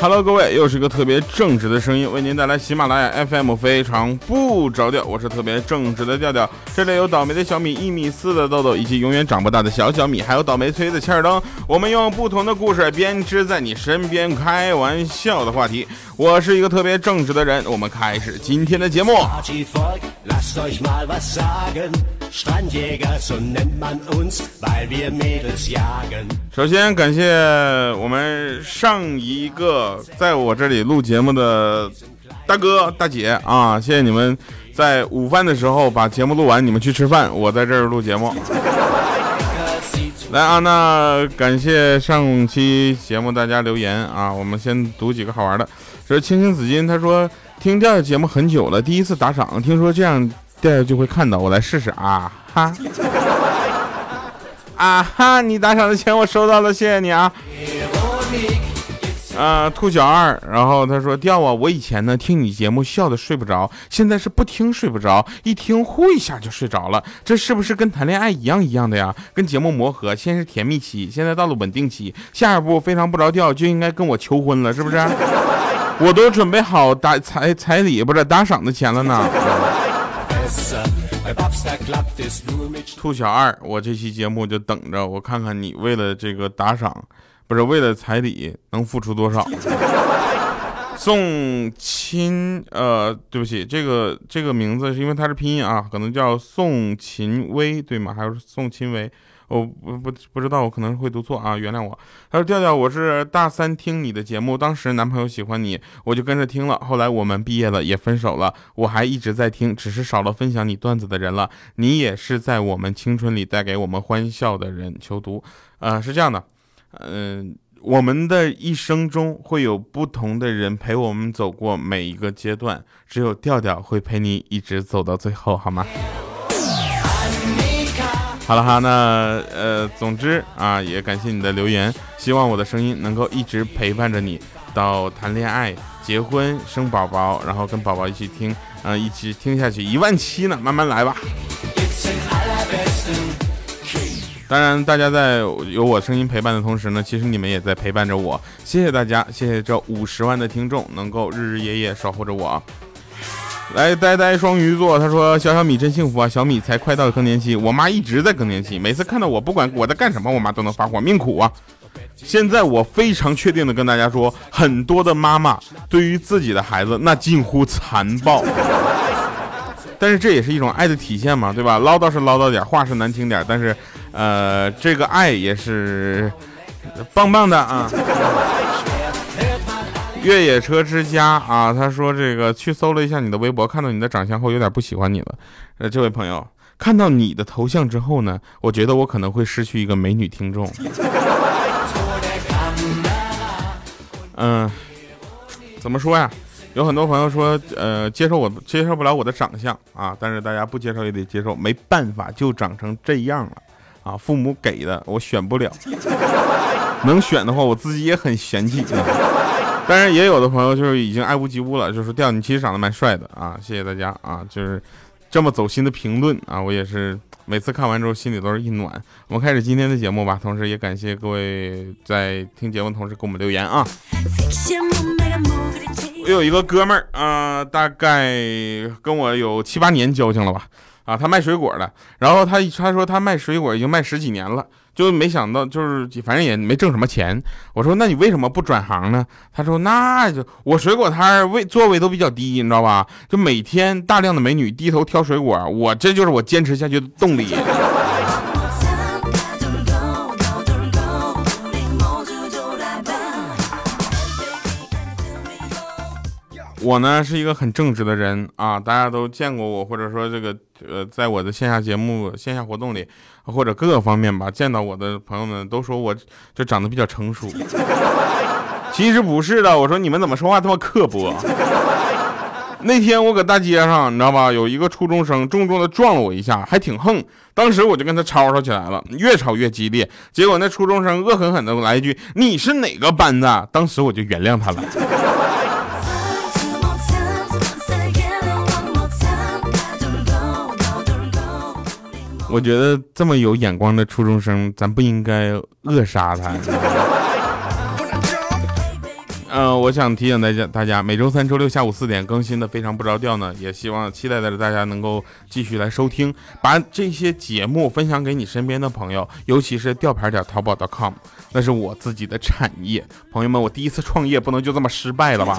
Hello，各位，又是一个特别正直的声音，为您带来喜马拉雅 FM 非常不着调。我是特别正直的调调，这里有倒霉的小米一米四的豆豆，以及永远长不大的小小米，还有倒霉催的切尔登。我们用不同的故事编织在你身边开玩笑的话题。我是一个特别正直的人，我们开始今天的节目。首先感谢我们上一个在我这里录节目的大哥大姐啊，谢谢你们在午饭的时候把节目录完，你们去吃饭，我在这儿录节目。来啊，那感谢上期节目大家留言啊，我们先读几个好玩的。这是青青紫金，他说听调调节目很久了，第一次打赏，听说这样。调调就会看到，我来试试啊哈 啊哈！你打赏的钱我收到了，谢谢你啊。啊，兔小二，然后他说调啊，我以前呢听你节目笑的睡不着，现在是不听睡不着，一听呼一下就睡着了，这是不是跟谈恋爱一样一样的呀？跟节目磨合，先是甜蜜期，现在到了稳定期，下一步非常不着调就应该跟我求婚了，是不是？我都准备好打彩彩礼不是打赏的钱了呢。兔小二，我这期节目就等着我看看你为了这个打赏，不是为了彩礼能付出多少。宋秦，呃，对不起，这个这个名字是因为它是拼音啊，可能叫宋秦薇，对吗？还是宋秦薇？我不不不知道，我可能会读错啊，原谅我。他说调调，我是大三听你的节目，当时男朋友喜欢你，我就跟着听了。后来我们毕业了，也分手了，我还一直在听，只是少了分享你段子的人了。你也是在我们青春里带给我们欢笑的人。求读，呃，是这样的，嗯，我们的一生中会有不同的人陪我们走过每一个阶段，只有调调会陪你一直走到最后，好吗？好了哈，那呃，总之啊，也感谢你的留言，希望我的声音能够一直陪伴着你到谈恋爱、结婚、生宝宝，然后跟宝宝一起听，嗯，一起听下去一万七呢，慢慢来吧。当然，大家在有我声音陪伴的同时呢，其实你们也在陪伴着我，谢谢大家，谢谢这五十万的听众能够日日夜夜守护着我。来，呆呆双鱼座，他说：“小小米真幸福啊，小米才快到更年期，我妈一直在更年期，每次看到我，不管我在干什么，我妈都能发火，命苦啊。”现在我非常确定的跟大家说，很多的妈妈对于自己的孩子那近乎残暴，但是这也是一种爱的体现嘛，对吧？唠叨是唠叨点，话是难听点，但是，呃，这个爱也是棒棒的啊。越野车之家啊，他说这个去搜了一下你的微博，看到你的长相后有点不喜欢你了。呃，这位朋友看到你的头像之后呢，我觉得我可能会失去一个美女听众。嗯，怎么说呀？有很多朋友说，呃，接受我接受不了我的长相啊，但是大家不接受也得接受，没办法就长成这样了啊，父母给的我选不了，能选的话我自己也很嫌弃。当然，也有的朋友就是已经爱屋及乌了，就是调你其实长得蛮帅的啊，谢谢大家啊，就是这么走心的评论啊，我也是每次看完之后心里都是一暖。我们开始今天的节目吧，同时也感谢各位在听节目同时给我们留言啊。我有一个哥们儿啊，大概跟我有七八年交情了吧，啊，他卖水果的，然后他他说他卖水果已经卖十几年了。就没想到，就是反正也没挣什么钱。我说，那你为什么不转行呢？他说，那就我水果摊位座位都比较低，你知道吧？就每天大量的美女低头挑水果，我这就是我坚持下去的动力。我呢是一个很正直的人啊，大家都见过我，或者说这个呃，在我的线下节目、线下活动里，或者各个方面吧，见到我的朋友们都说我就长得比较成熟。其实不是的，我说你们怎么说话这么刻薄？那天我搁大街上，你知道吧，有一个初中生重重的撞了我一下，还挺横。当时我就跟他吵吵起来了，越吵越激烈。结果那初中生恶狠狠的来一句：“你是哪个班的？”当时我就原谅他了。我觉得这么有眼光的初中生，咱不应该扼杀他。呃，我想提醒大家，大家每周三、周六下午四点更新的《非常不着调》呢，也希望期待着大家能够继续来收听，把这些节目分享给你身边的朋友，尤其是吊牌点淘宝 .com，那是我自己的产业。朋友们，我第一次创业不能就这么失败了吧？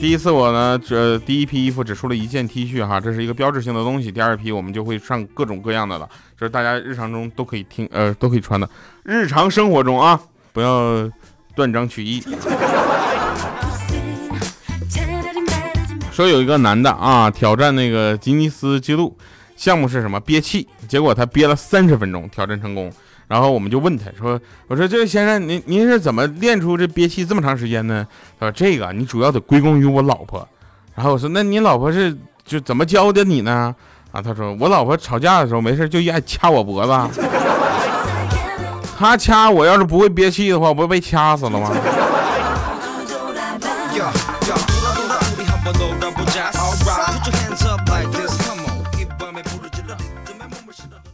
第一次我呢，这第一批衣服只出了一件 T 恤哈，这是一个标志性的东西。第二批我们就会上各种各样的了，这是大家日常中都可以听呃都可以穿的，日常生活中啊，不要。断章取义。说有一个男的啊，挑战那个吉尼斯纪录，项目是什么？憋气。结果他憋了三十分钟，挑战成功。然后我们就问他说：“我说这位先生，您您是怎么练出这憋气这么长时间呢？”他说：“这个你主要得归功于我老婆。”然后我说：“那你老婆是就怎么教的你呢？”啊，他说：“我老婆吵架的时候没事就爱掐我脖子。”他掐我，要是不会憋气的话，我不被掐死了吗？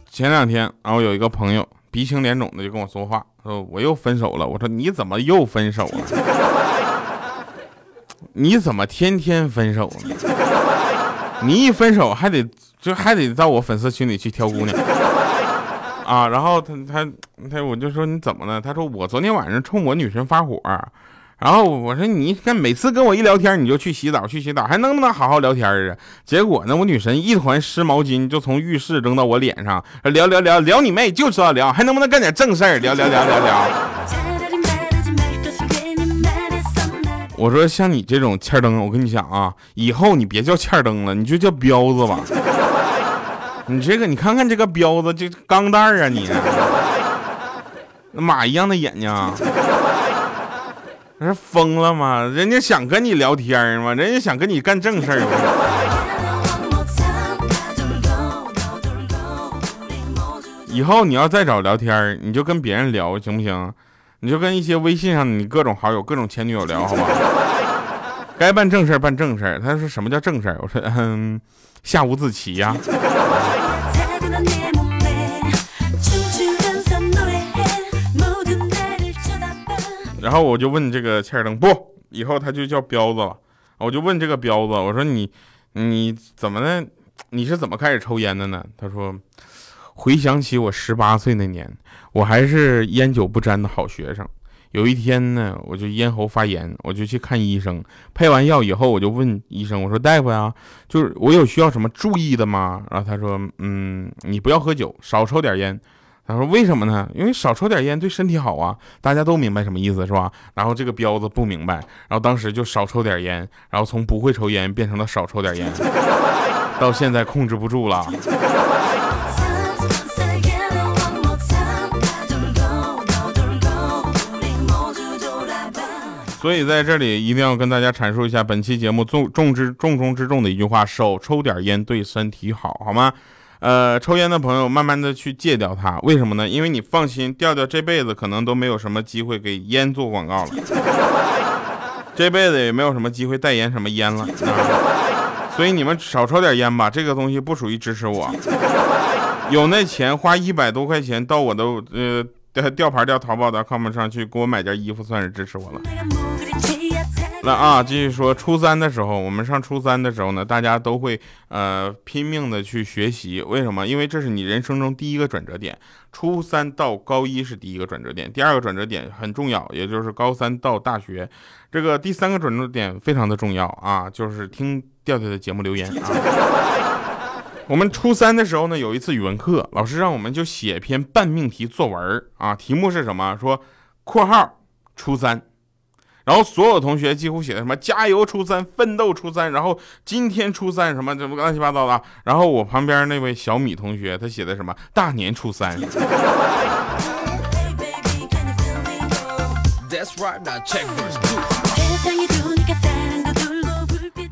前两天，然后有一个朋友鼻青脸肿的就跟我说话，说我又分手了。我说你怎么又分手了？你怎么天天分手？你一分手还得就还得到我粉丝群里去挑姑娘。啊，然后他他他，我就说你怎么了？他说我昨天晚上冲我女神发火，然后我说你看每次跟我一聊天你就去洗澡去洗澡，还能不能好好聊天啊？结果呢，我女神一团湿毛巾就从浴室扔到我脸上，聊聊聊聊你妹，就知道聊，还能不能干点正事儿？聊聊聊聊聊。我说像你这种欠灯，我跟你讲啊，以后你别叫欠灯了，你就叫彪子吧。你这个，你看看这个彪子，这钢蛋啊，你，马一样的眼睛，那是疯了吗？人家想跟你聊天吗？人家想跟你干正事儿吗？以后你要再找聊天，你就跟别人聊，行不行？你就跟一些微信上你各种好友、各种前女友聊，好吧？该办正事办正事他说什么叫正事我说嗯。下五子棋呀，然后我就问这个切尔登，不，以后他就叫彪子了。我就问这个彪子，我说你你怎么的？你是怎么开始抽烟的呢？他说，回想起我十八岁那年，我还是烟酒不沾的好学生。有一天呢，我就咽喉发炎，我就去看医生。配完药以后，我就问医生：“我说大夫呀，就是我有需要什么注意的吗？”然后他说：“嗯，你不要喝酒，少抽点烟。”他说：“为什么呢？因为少抽点烟对身体好啊。”大家都明白什么意思是吧？然后这个彪子不明白，然后当时就少抽点烟，然后从不会抽烟变成了少抽点烟，到现在控制不住了。所以在这里一定要跟大家阐述一下本期节目重重之重中之重的一句话：少抽点烟对身体好，好吗？呃，抽烟的朋友慢慢的去戒掉它，为什么呢？因为你放心，调调这辈子可能都没有什么机会给烟做广告了，这辈子也没有什么机会代言什么烟了。所以你们少抽点烟吧，这个东西不属于支持我。有那钱花一百多块钱到我的呃。吊牌吊淘宝的 com 上去给我买件衣服，算是支持我了。来啊，继续说，初三的时候，我们上初三的时候呢，大家都会呃拼命的去学习。为什么？因为这是你人生中第一个转折点。初三到高一是第一个转折点，第二个转折点很重要，也就是高三到大学。这个第三个转折点非常的重要啊，就是听调调的节目留言啊。我们初三的时候呢，有一次语文课，老师让我们就写篇半命题作文啊，题目是什么？说（括号初三），然后所有同学几乎写的什么“加油初三，奋斗初三”，然后今天初三什么什么乱七八糟的。然后我旁边那位小米同学，他写的什么“大年初三”。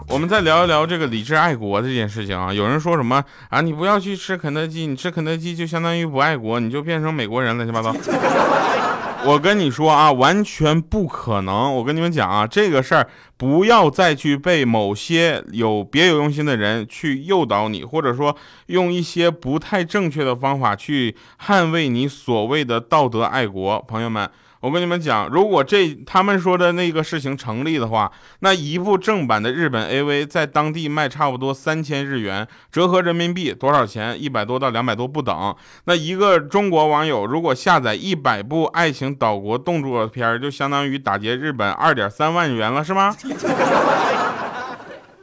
我们再聊一聊这个理智爱国这件事情啊。有人说什么啊？你不要去吃肯德基，你吃肯德基就相当于不爱国，你就变成美国人了，乱七八糟。我跟你说啊，完全不可能。我跟你们讲啊，这个事儿不要再去被某些有别有用心的人去诱导你，或者说用一些不太正确的方法去捍卫你所谓的道德爱国。朋友们。我跟你们讲，如果这他们说的那个事情成立的话，那一部正版的日本 AV 在当地卖差不多三千日元，折合人民币多少钱？一百多到两百多不等。那一个中国网友如果下载一百部爱情岛国动作片，就相当于打劫日本二点三万元了，是吗？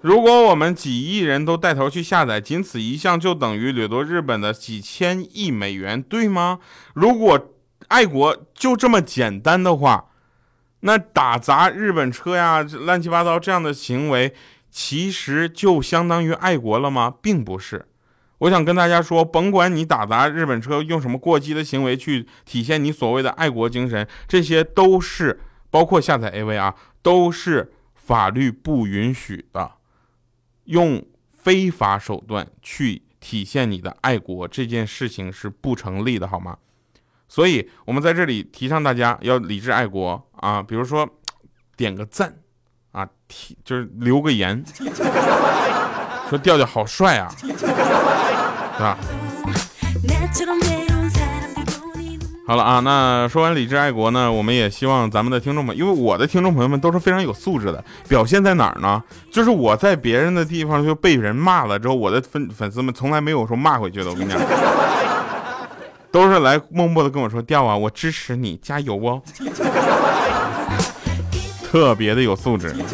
如果我们几亿人都带头去下载，仅此一项就等于掠夺日本的几千亿美元，对吗？如果爱国就这么简单的话，那打砸日本车呀，乱七八糟这样的行为，其实就相当于爱国了吗？并不是。我想跟大家说，甭管你打砸日本车用什么过激的行为去体现你所谓的爱国精神，这些都是包括下载 AV 啊，都是法律不允许的。用非法手段去体现你的爱国，这件事情是不成立的，好吗？所以，我们在这里提倡大家要理智爱国啊，比如说点个赞啊，提就是留个言，说调调好帅啊，是吧？好了啊，那说完理智爱国呢，我们也希望咱们的听众们，因为我的听众朋友们都是非常有素质的，表现在哪儿呢？就是我在别人的地方就被人骂了之后，我的粉粉丝们从来没有说骂回去的，我跟你讲。都是来默默的跟我说调啊，我支持你，加油哦，特别的有素质。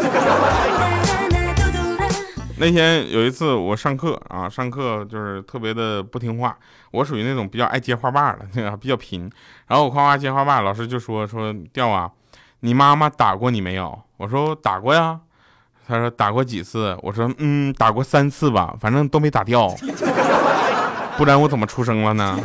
那天有一次我上课啊，上课就是特别的不听话，我属于那种比较爱接话把的，那个比较贫。然后我夸夸接话把，老师就说说调啊，你妈妈打过你没有？我说打过呀。他说打过几次？我说嗯，打过三次吧，反正都没打掉。不然我怎么出生了呢？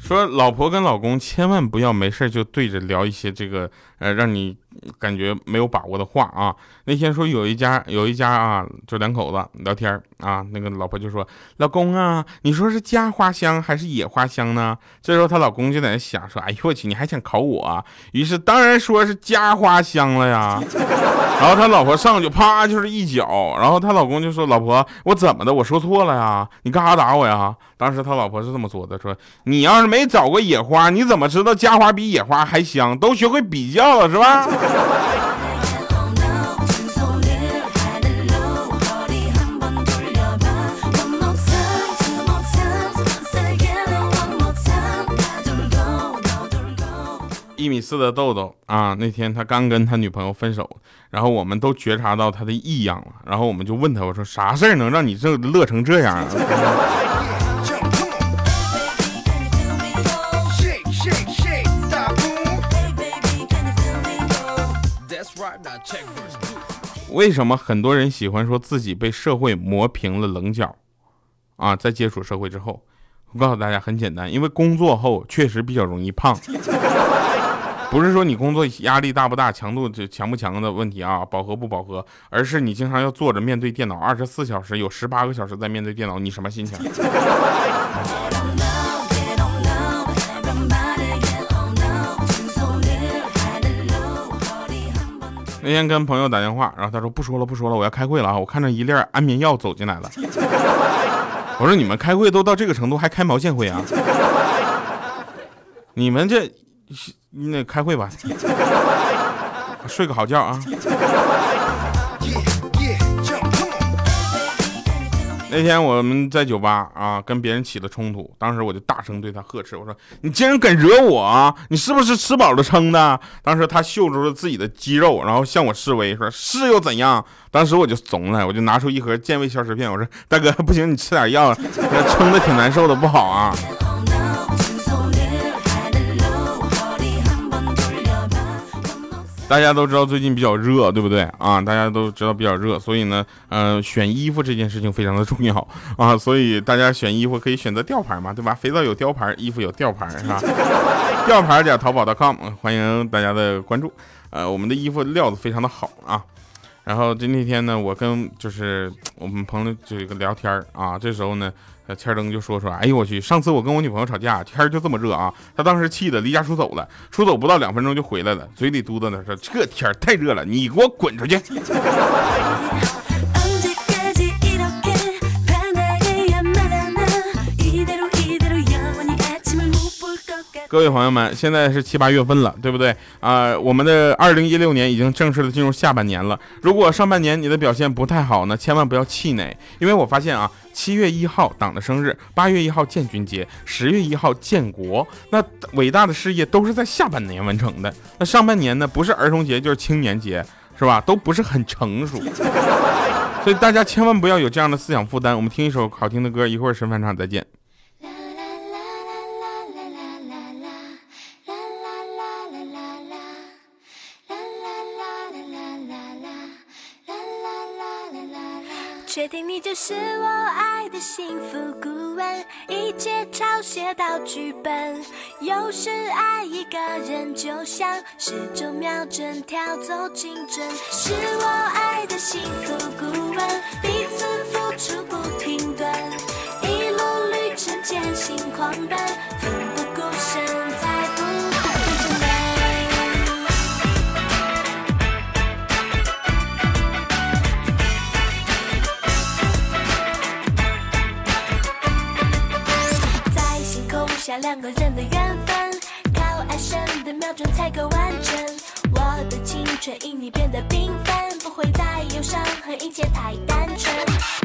说老婆跟老公千万不要没事就对着聊一些这个呃让你感觉没有把握的话啊。那天说有一家有一家啊，就两口子聊天啊，那个老婆就说：“老公啊，你说是家花香还是野花香呢？”这时候她老公就在那想说：“哎呦我去，你还想考我？”于是当然说是家花香了呀。然后他老婆上去啪就是一脚，然后她老公就说：“老婆，我怎么的？我说错了呀？你干啥打我呀？”当时他老婆是这么说的：“说你要是没找过野花，你怎么知道家花比野花还香？都学会比较了是吧？”一米四的豆豆啊，那天他刚跟他女朋友分手，然后我们都觉察到他的异样了，然后我们就问他，我说啥事儿能让你这乐成这样啊？为什么很多人喜欢说自己被社会磨平了棱角啊？在接触社会之后，我告诉大家很简单，因为工作后确实比较容易胖。不是说你工作压力大不大、强度强不强的问题啊，饱和不饱和，而是你经常要坐着面对电脑，二十四小时有十八个小时在面对电脑，你什么心情？那天跟朋友打电话，然后他说不说了不说了，我要开会了啊！我看着一粒安眠药走进来了，我说你们开会都到这个程度还开毛线会啊？你们这。那开会吧，睡个好觉啊。那天我们在酒吧啊，跟别人起了冲突，当时我就大声对他呵斥，我说：“你竟然敢惹我！你是不是吃饱了撑的？”当时他秀出了自己的肌肉，然后向我示威，说是又怎样？当时我就怂了，我就拿出一盒健胃消食片，我说：“大哥，不行，你吃点药，撑的挺难受的，不好啊。”大家都知道最近比较热，对不对啊？大家都知道比较热，所以呢，呃，选衣服这件事情非常的重要啊。所以大家选衣服可以选择吊牌嘛，对吧？肥皂有吊牌，衣服有吊牌，是吧？吊牌点淘宝 .com，欢迎大家的关注。呃，我们的衣服料子非常的好啊。然后就那天呢，我跟就是我们朋友就一个聊天啊，这时候呢。千灯就说说，哎呦我去！上次我跟我女朋友吵架，天就这么热啊，她当时气的离家出走了，出走不到两分钟就回来了，嘴里嘟囔着说：“这天太热了，你给我滚出去！”各位朋友们，现在是七八月份了，对不对啊？我们的二零一六年已经正式的进入下半年了。如果上半年你的表现不太好呢，千万不要气馁，因为我发现啊，七月一号党的生日，八月一号建军节，十月一号建国，那伟大的事业都是在下半年完成的。那上半年呢，不是儿童节就是青年节，是吧？都不是很成熟，所以大家千万不要有这样的思想负担。我们听一首好听的歌，一会儿神返场再见。是我爱的幸福顾问，一切抄写到剧本。有时爱一个人就像时钟秒针跳走精准，是我爱的幸福顾问，彼此付出不停顿，一路旅程艰辛狂奔，两个人的缘分，靠爱神的瞄准才够完整。我的青春因你变得缤纷，不会再有伤痕，一切太单纯。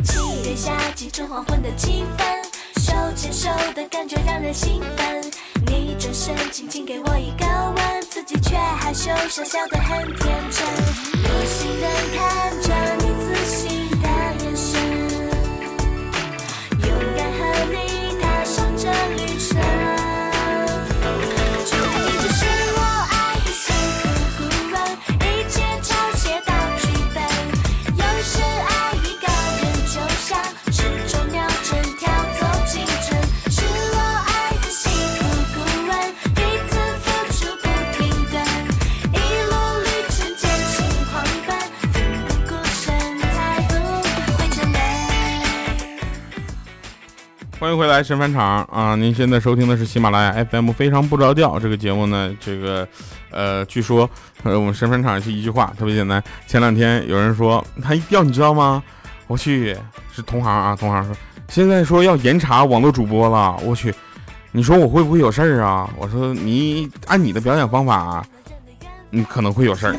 七月夏季春黄昏的气氛，手牵手的感觉让人兴奋。你转身轻轻给我一个吻，自己却害羞，傻笑得很天真。有心人看着欢迎回来，神返场啊！您现在收听的是喜马拉雅 FM，非常不着调。这个节目呢，这个，呃，据说，呃，我们神返场是一句话，特别简单。前两天有人说他一调，你知道吗？我去，是同行啊，同行说现在说要严查网络主播了。我去，你说我会不会有事儿啊？我说你按你的表演方法，你可能会有事儿。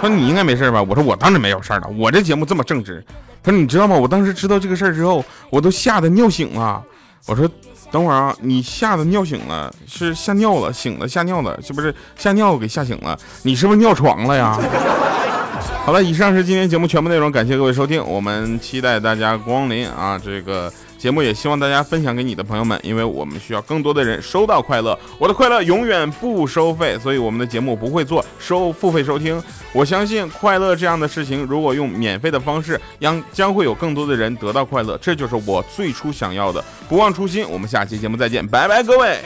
说你应该没事儿吧？我说我当然没有事儿了，我这节目这么正直。他说：“你知道吗？我当时知道这个事儿之后，我都吓得尿醒了。”我说：“等会儿啊，你吓得尿醒了，是吓尿了，醒了吓尿了，是不是吓尿给吓醒了？你是不是尿床了呀？”好了，以上是今天节目全部内容，感谢各位收听，我们期待大家光临啊！这个。节目也希望大家分享给你的朋友们，因为我们需要更多的人收到快乐。我的快乐永远不收费，所以我们的节目不会做收付费收听。我相信快乐这样的事情，如果用免费的方式，将将会有更多的人得到快乐。这就是我最初想要的。不忘初心，我们下期节目再见，拜拜，各位。